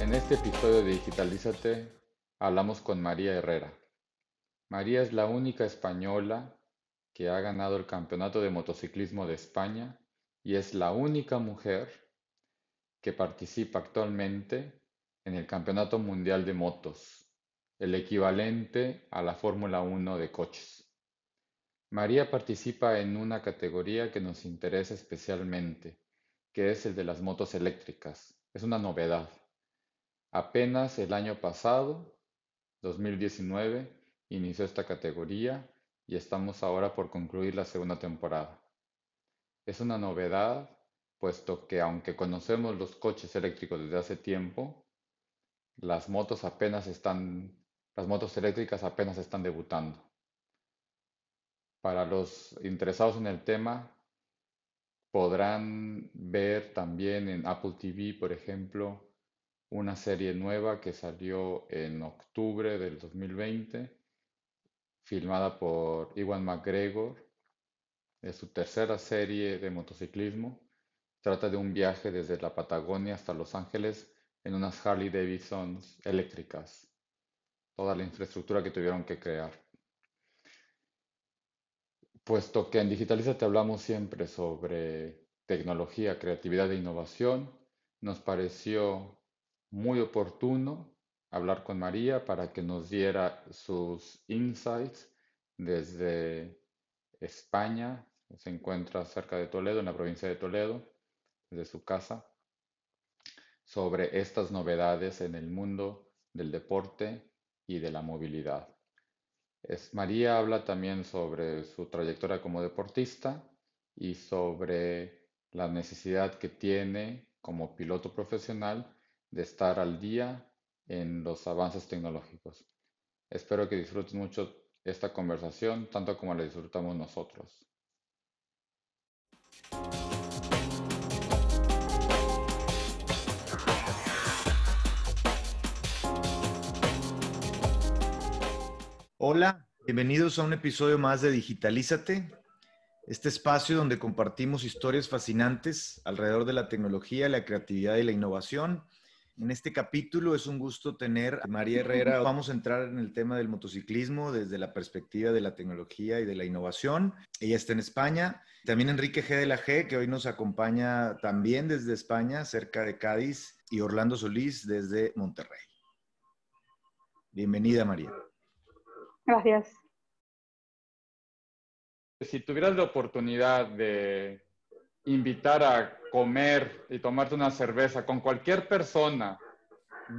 En este episodio de Digitalízate hablamos con María Herrera. María es la única española que ha ganado el Campeonato de Motociclismo de España y es la única mujer que participa actualmente en el Campeonato Mundial de Motos, el equivalente a la Fórmula 1 de coches. María participa en una categoría que nos interesa especialmente, que es el de las motos eléctricas. Es una novedad. Apenas el año pasado, 2019, inició esta categoría y estamos ahora por concluir la segunda temporada. Es una novedad, puesto que aunque conocemos los coches eléctricos desde hace tiempo, las motos apenas están, las motos eléctricas apenas están debutando. Para los interesados en el tema, podrán ver también en Apple TV, por ejemplo, una serie nueva que salió en octubre del 2020, filmada por Iwan McGregor. Es su tercera serie de motociclismo. Trata de un viaje desde la Patagonia hasta Los Ángeles en unas Harley Davidson eléctricas. Toda la infraestructura que tuvieron que crear. Puesto que en Digitaliza hablamos siempre sobre tecnología, creatividad e innovación, nos pareció muy oportuno hablar con María para que nos diera sus insights desde España, se encuentra cerca de Toledo, en la provincia de Toledo, desde su casa, sobre estas novedades en el mundo del deporte y de la movilidad. María habla también sobre su trayectoria como deportista y sobre la necesidad que tiene como piloto profesional de estar al día en los avances tecnológicos. Espero que disfruten mucho esta conversación, tanto como la disfrutamos nosotros. Hola, bienvenidos a un episodio más de Digitalízate, este espacio donde compartimos historias fascinantes alrededor de la tecnología, la creatividad y la innovación. En este capítulo es un gusto tener a María Herrera. Vamos a entrar en el tema del motociclismo desde la perspectiva de la tecnología y de la innovación. Ella está en España. También Enrique G. de la G, que hoy nos acompaña también desde España, cerca de Cádiz, y Orlando Solís desde Monterrey. Bienvenida, María. Gracias. Si tuvieras la oportunidad de invitar a comer y tomarte una cerveza con cualquier persona,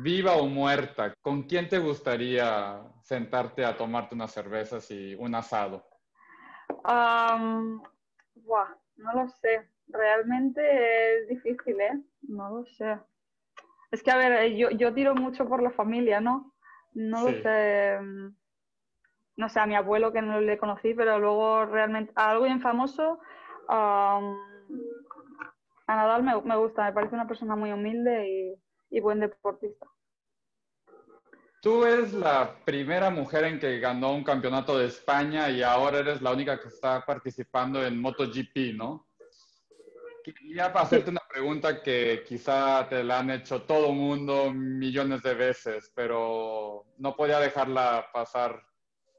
viva o muerta, ¿con quién te gustaría sentarte a tomarte unas cervezas y un asado? no lo sé. Realmente es difícil, ¿eh? No lo sé. Es que, a ver, yo, yo tiro mucho por la familia, ¿no? No lo sé no sé, a mi abuelo que no le conocí, pero luego realmente a algo bien famoso, a Nadal me, gusta, me parece una persona muy humilde y, buen deportista. Tú eres la primera mujer en que ganó un campeonato de España y ahora eres la única que está participando en MotoGP, ¿no? Quería hacerte una pregunta que quizá te la han hecho todo el mundo millones de veces, pero no podía dejarla pasar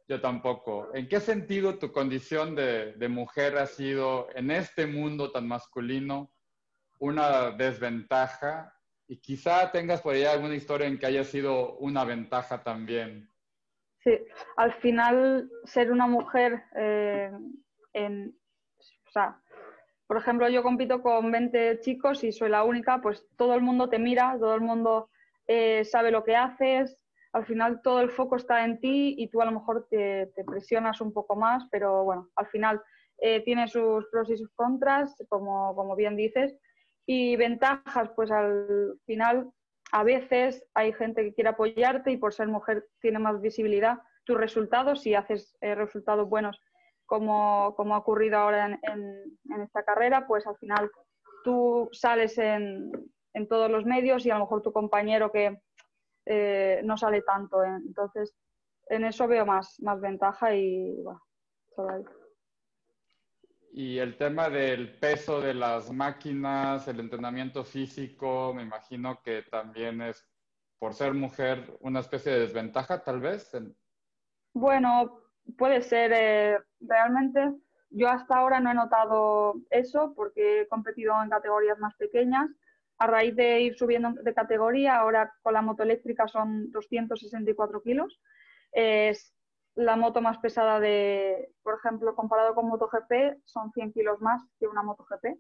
yo tampoco. ¿En qué sentido tu condición de, mujer ha sido en este mundo tan masculino una desventaja? Y quizá tengas por ahí alguna historia en que haya sido una ventaja también. Sí, al final ser una mujer eh, en, o sea, por ejemplo, yo compito con 20 chicos y soy la única, pues todo el mundo te mira, todo el mundo eh, sabe lo que haces, al final todo el foco está en ti y tú a lo mejor te, presionas un poco más, pero bueno, al final eh, tiene sus pros y sus contras, como, como bien dices, y ventajas, pues al final a veces hay gente que quiere apoyarte y por ser mujer tiene más visibilidad tus resultados, si haces eh, resultados buenos como, como, ha ocurrido ahora en, en, esta carrera, pues al final tú sales en, en todos los medios y a lo mejor tu compañero que, eh, no sale tanto. ¿eh? Entonces, en eso veo más, más ventaja y bueno, y el tema del peso de las máquinas, el entrenamiento físico, me imagino que también es, por ser mujer, una especie de desventaja, tal vez. Bueno, puede ser. Eh, realmente, yo hasta ahora no he notado eso porque he competido en categorías más pequeñas. A raíz de ir subiendo de categoría, ahora con la moto eléctrica son 264 kilos. Es la moto más pesada de, por ejemplo, comparado con MotoGP, son 100 kilos más que una MotoGP.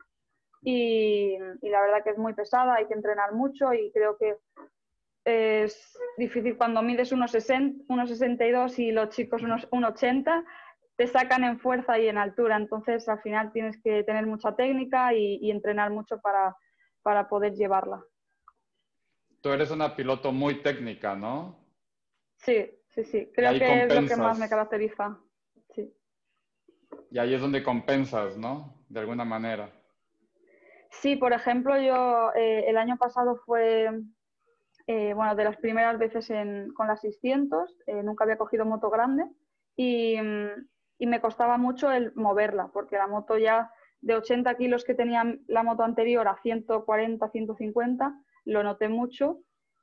Y, y la verdad que es muy pesada, hay que entrenar mucho y creo que es difícil cuando mides unos, 60, unos 62 y los chicos unos 1,80, te sacan en fuerza y en altura. Entonces, al final tienes que tener mucha técnica y, y entrenar mucho para, para poder llevarla. Tú eres una piloto muy técnica, ¿no? Sí, sí, sí. Creo que es lo que más me caracteriza. Sí. Y ahí es donde compensas, ¿no? De alguna manera. Sí, por ejemplo, yo eh, el año pasado fue, eh, bueno, de las primeras veces en, con las 600, eh, nunca había cogido moto grande y, y, me costaba mucho el moverla, porque la moto ya de 80 kilos que tenía la moto anterior a 140, 150, lo noté mucho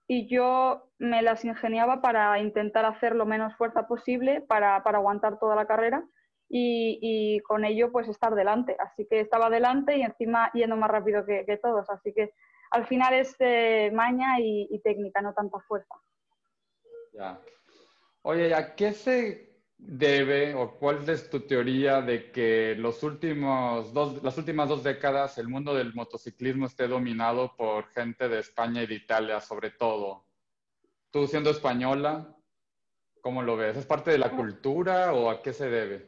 y yo me las ingeniaba para intentar hacer lo menos fuerza posible para, para aguantar toda la carrera y, y, con ello pues estar delante. Así que estaba delante y encima yendo más rápido que, que todos. Así que al final es eh, maña y, y, técnica, no tanta fuerza. Ya. Oye, ¿a qué se debe o cuál es tu teoría de que los últimos dos, las últimas dos décadas el mundo del motociclismo esté dominado por gente de España y de Italia, sobre todo? Tú siendo española, ¿cómo lo ves? ¿Es parte de la cultura o a qué se debe?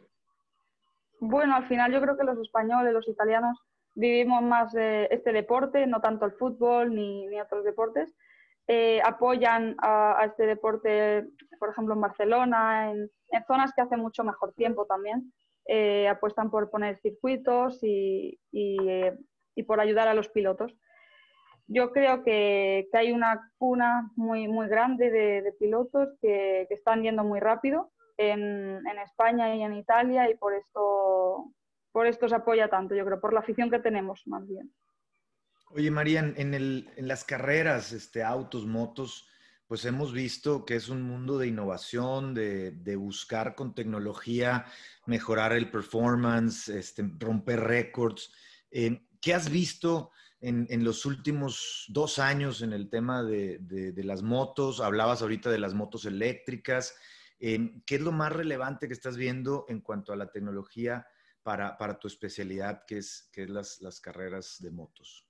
Bueno, al final yo creo que los españoles, los italianos, vivimos más de este deporte, no tanto el fútbol ni, ni otros deportes. Eh, apoyan a, a este deporte, por ejemplo, en Barcelona, en, en zonas que hace mucho mejor tiempo también. Eh, apuestan por poner circuitos y, y, eh, y, por ayudar a los pilotos. Yo creo que, que hay una cuna muy, muy grande de, de pilotos que, que, están yendo muy rápido en, en, España y en Italia y por esto, por esto se apoya tanto, yo creo, por la afición que tenemos más bien. Oye, María, en, el, en las carreras, este, autos, motos, pues hemos visto que es un mundo de innovación, de, de buscar con tecnología mejorar el performance, este, romper récords. Eh, ¿Qué has visto en, en, los últimos dos años en el tema de, de, las motos? Hablabas ahorita de las motos eléctricas. Eh, ¿Qué es lo más relevante que estás viendo en cuanto a la tecnología para, para tu especialidad, que es, que es las carreras de motos?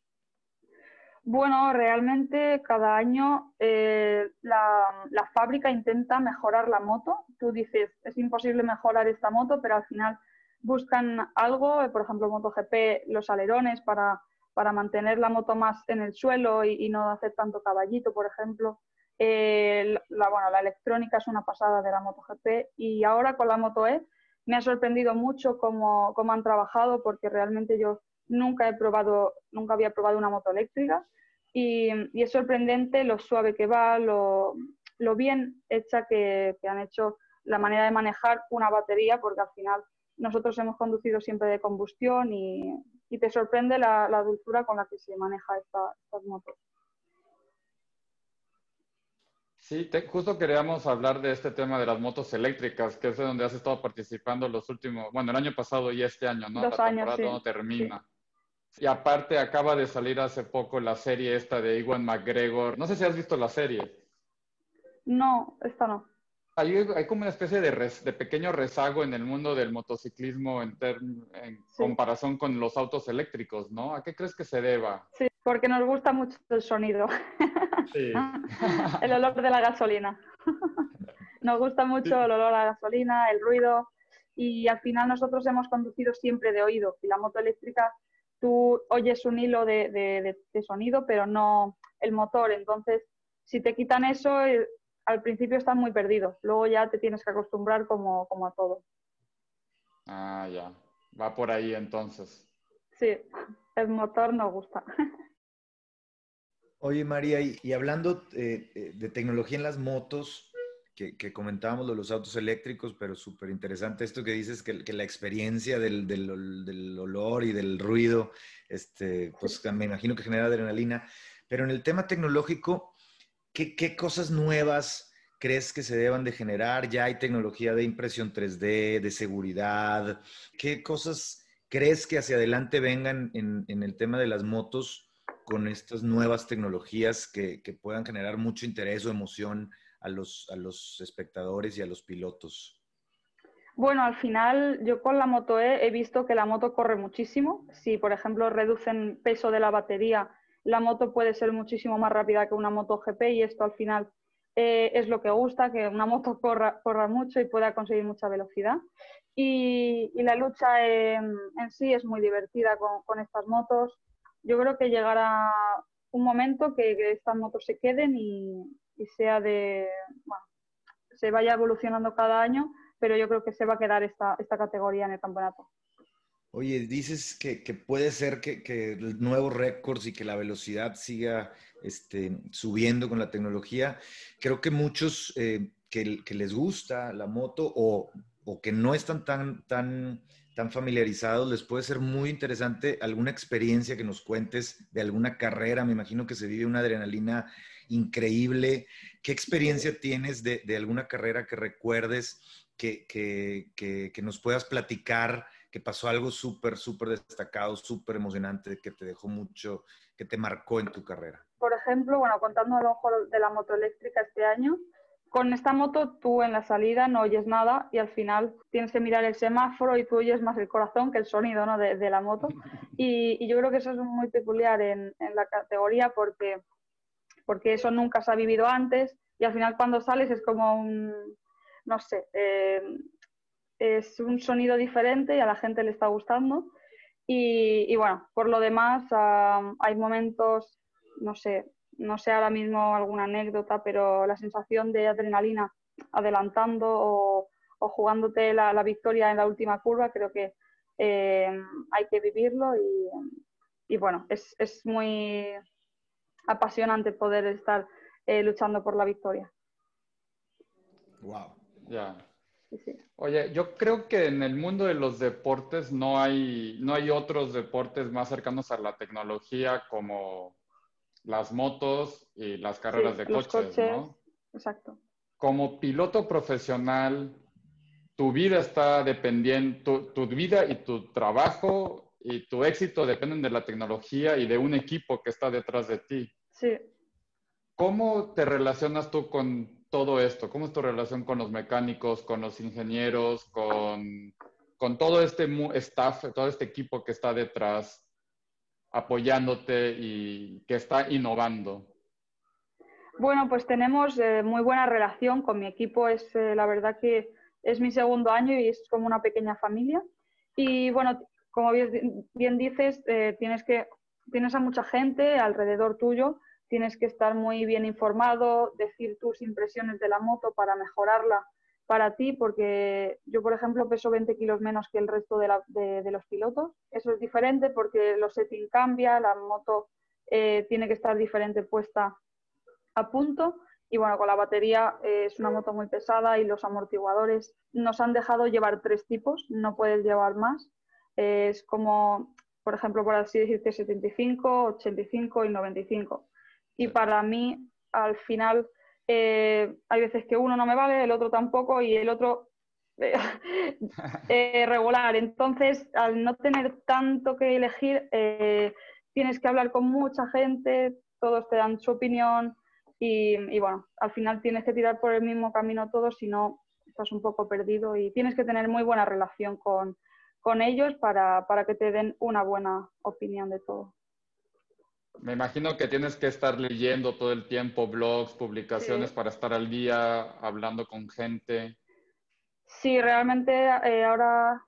Bueno, realmente cada año eh, la, fábrica intenta mejorar la moto. Tú dices, es imposible mejorar esta moto, pero al final buscan algo, por ejemplo, MotoGP, los alerones para, para mantener la moto más en el suelo y, y no hacer tanto caballito, por ejemplo. Eh, la, bueno, la electrónica es una pasada de la MotoGP y ahora con la Moto E me ha sorprendido mucho cómo, cómo han trabajado porque realmente yo nunca he probado, nunca había probado una moto eléctrica y, y es sorprendente lo suave que va, lo, lo bien hecha que, que, han hecho la manera de manejar una batería, porque al final nosotros hemos conducido siempre de combustión y, y te sorprende la, la, dulzura con la que se maneja esta, estas motos. Sí, te, justo queríamos hablar de este tema de las motos eléctricas, que es de donde has estado participando los últimos, bueno, el año pasado y este año, ¿no? Dos la años, sí. no termina. Sí. Y aparte acaba de salir hace poco la serie esta de Iwan McGregor. No sé si has visto la serie. No, esta no. Hay, hay como una especie de, res, de, pequeño rezago en el mundo del motociclismo en, ter, en sí. comparación con los autos eléctricos, ¿no? ¿A qué crees que se deba? Sí, porque nos gusta mucho el sonido. Sí. el olor de la gasolina. nos gusta mucho sí. el olor a la gasolina, el ruido. Y al final nosotros hemos conducido siempre de oído. Y la moto eléctrica tú oyes un hilo de, de, de, sonido, pero no el motor. Entonces, si te quitan eso, eh, al principio estás muy perdido. Luego ya te tienes que acostumbrar como, como, a todo. Ah, ya. Va por ahí entonces. Sí, el motor nos gusta. Oye, María, y, y hablando eh, de tecnología en las motos, que, comentábamos de los autos eléctricos, pero súper interesante esto que dices, que, que la experiencia del, del, del, olor y del ruido, este, pues me imagino que genera adrenalina. Pero en el tema tecnológico, ¿qué, qué cosas nuevas crees que se deban de generar? Ya hay tecnología de impresión 3D, de seguridad. ¿Qué cosas crees que hacia adelante vengan en, en el tema de las motos con estas nuevas tecnologías que, que puedan generar mucho interés o emoción a los, a los espectadores y a los pilotos? Bueno, al final yo con la Moto E he visto que la moto corre muchísimo. Si, por ejemplo, reducen peso de la batería, la moto puede ser muchísimo más rápida que una moto GP y esto al final eh, es lo que gusta, que una moto corra, corra mucho y pueda conseguir mucha velocidad. Y, la lucha en, sí es muy divertida con, estas motos. Yo creo que llegará un momento que estas motos se queden y, y sea de, bueno, se vaya evolucionando cada año, pero yo creo que se va a quedar esta, esta categoría en el campeonato. Oye, dices que, que puede ser que, que, nuevos récords y que la velocidad siga este, subiendo con la tecnología. Creo que muchos eh, que, que, les gusta la moto o, o, que no están tan, tan, tan familiarizados, les puede ser muy interesante alguna experiencia que nos cuentes de alguna carrera. Me imagino que se vive una adrenalina increíble. ¿Qué experiencia tienes de, alguna carrera que recuerdes que, que, nos puedas platicar? que pasó algo súper, súper destacado, súper emocionante, que te dejó mucho, que te marcó en tu carrera? Por ejemplo, bueno, contando el ojo de la moto eléctrica este año, con esta moto tú en la salida no oyes nada y al final tienes que mirar el semáforo y tú oyes más el corazón que el sonido ¿no? de, la moto. Y, yo creo que eso es muy peculiar en, en la categoría porque porque eso nunca se ha vivido antes y al final cuando sales es como un, no sé, eh, es un sonido diferente y a la gente le está gustando. Y, bueno, por lo demás hay momentos, no sé, no sé ahora mismo alguna anécdota, pero la sensación de adrenalina adelantando o, jugándote la, victoria en la última curva, creo que eh, hay que vivirlo y, bueno, es, es muy, apasionante poder estar eh, luchando por la victoria. Wow. Ya. Oye, yo creo que en el mundo de los deportes no hay, no hay otros deportes más cercanos a la tecnología como las motos y las carreras de coches, ¿no? Exacto. Como piloto profesional, tu vida está dependiendo, tu vida y tu trabajo y tu éxito dependen de la tecnología y de un equipo que está detrás de ti. Sí. ¿Cómo te relacionas tú con todo esto? ¿Cómo es tu relación con los mecánicos, con los ingenieros, con, con todo este staff, todo este equipo que está detrás apoyándote y que está innovando? Bueno, pues tenemos eh, muy buena relación con mi equipo. Es eh, la verdad que es mi segundo año y es como una pequeña familia. Y bueno, como bien, dices, eh, tienes, que, tienes a mucha gente alrededor tuyo, tienes que estar muy bien informado, decir tus impresiones de la moto para mejorarla para ti, porque yo, por ejemplo, peso 20 kilos menos que el resto de, los pilotos. Eso es diferente porque los settings cambia, la moto eh, tiene que estar diferente puesta a punto. Y bueno, con la batería eh, es una moto muy pesada y los amortiguadores nos han dejado llevar tres tipos, no puedes llevar más es como, por ejemplo, por así decirte, 75, 85 y 95. Y para mí, al final, eh, hay veces que uno no me vale, el otro tampoco y el otro eh, eh, regular. Entonces, al no tener tanto que elegir, tienes que hablar con mucha gente, todos te dan su opinión y, y, bueno, al final tienes que tirar por el mismo camino todos, si no estás un poco perdido y tienes que tener muy buena relación con, con ellos para, que te den una buena opinión de todo. Me imagino que tienes que estar leyendo todo el tiempo blogs, publicaciones para estar al día, hablando con gente. Sí, realmente eh, ahora,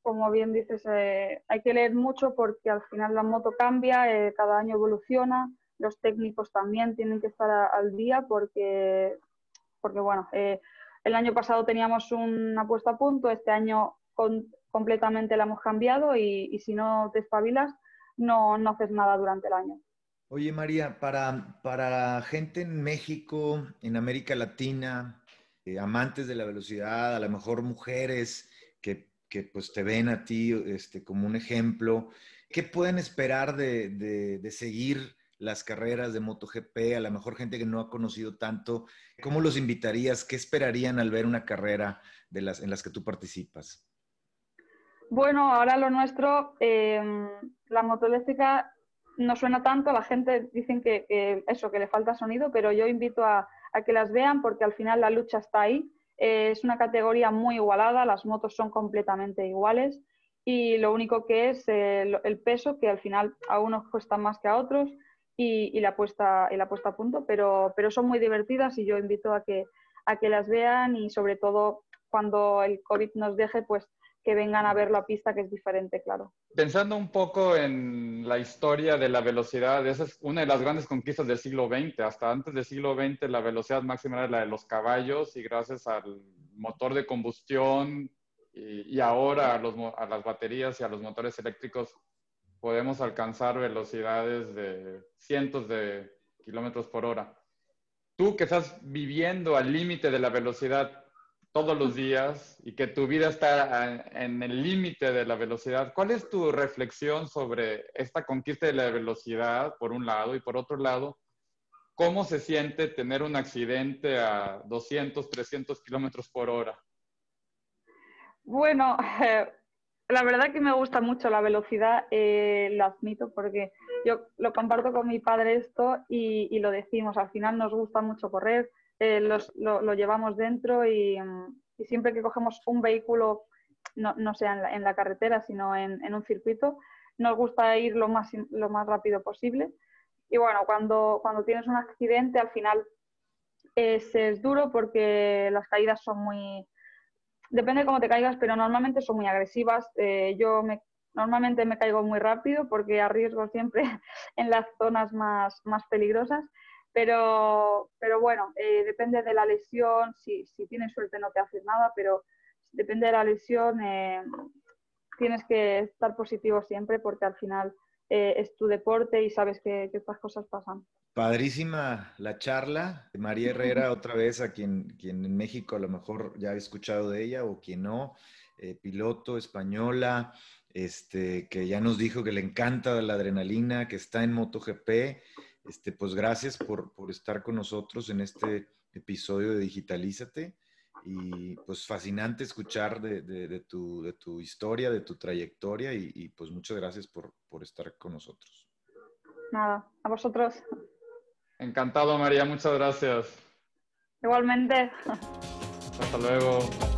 como bien dices, eh, hay que leer mucho porque al final la moto cambia, eh, cada año evoluciona, los técnicos también tienen que estar al día porque, porque bueno, el año pasado teníamos una puesta a punto, este año con, completamente la hemos cambiado y, si no te espabilas, no, no haces nada durante el año. Oye, María, para, para gente en México, en América Latina, eh, amantes de la velocidad, a lo mejor mujeres que, que pues te ven a ti este, como un ejemplo, ¿qué pueden esperar de, de, de seguir las carreras de MotoGP, a lo mejor gente que no ha conocido tanto, ¿cómo los invitarías? ¿Qué esperarían al ver una carrera de las, en las que tú participas? Bueno, ahora lo nuestro, eh, la motoeléctrica no suena tanto, la gente dicen que, eso, que le falta sonido, pero yo invito a, que las vean porque al final la lucha está ahí. Eh, es una categoría muy igualada, las motos son completamente iguales y lo único que es el, el peso, que al final a unos cuesta más que a otros y, y, la, puesta, y la puesta a punto, pero, pero son muy divertidas y yo invito a que, a que las vean y sobre todo cuando el COVID nos deje, pues que vengan a ver la pista, que es diferente, claro. Pensando un poco en la historia de la velocidad, esa es una de las grandes conquistas del siglo XX. Hasta antes del siglo XX la velocidad máxima era la de los caballos y gracias al motor de combustión y, ahora a las baterías y a los motores eléctricos podemos alcanzar velocidades de cientos de kilómetros por hora. Tú que estás viviendo al límite de la velocidad, todos los días y que tu vida está en el límite de la velocidad. ¿Cuál es tu reflexión sobre esta conquista de la velocidad, por un lado, y por otro lado, cómo se siente tener un accidente a 200, 300 kilómetros por hora? Bueno, la verdad que me gusta mucho la velocidad, eh, lo admito, porque yo lo comparto con mi padre esto y lo decimos, al final nos gusta mucho correr eh, los, lo, lo, llevamos dentro y, y, siempre que cogemos un vehículo, no, no sea en la, en la, carretera, sino en, en, un circuito, nos gusta ir lo más, lo más rápido posible. Y bueno, cuando, cuando tienes un accidente, al final es, es duro porque las caídas son muy... Depende de cómo te caigas, pero normalmente son muy agresivas. Eh, yo me, normalmente me caigo muy rápido porque arriesgo siempre en las zonas más, más peligrosas pero, pero bueno, eh, depende de la lesión, si, si, tienes suerte no te haces nada, pero depende de la lesión, eh, tienes que estar positivo siempre porque al final eh, es tu deporte y sabes que, que, estas cosas pasan. Padrísima la charla. María Herrera, otra vez, a quien, quien en México a lo mejor ya ha escuchado de ella o quien no, eh, piloto española, este, que ya nos dijo que le encanta la adrenalina, que está en MotoGP este, pues gracias por, por, estar con nosotros en este episodio de Digitalízate y pues fascinante escuchar de, de, de, tu, de tu, historia, de tu trayectoria y, y pues muchas gracias por, por, estar con nosotros. Nada, a vosotros. Encantado María, muchas gracias. Igualmente. Hasta luego.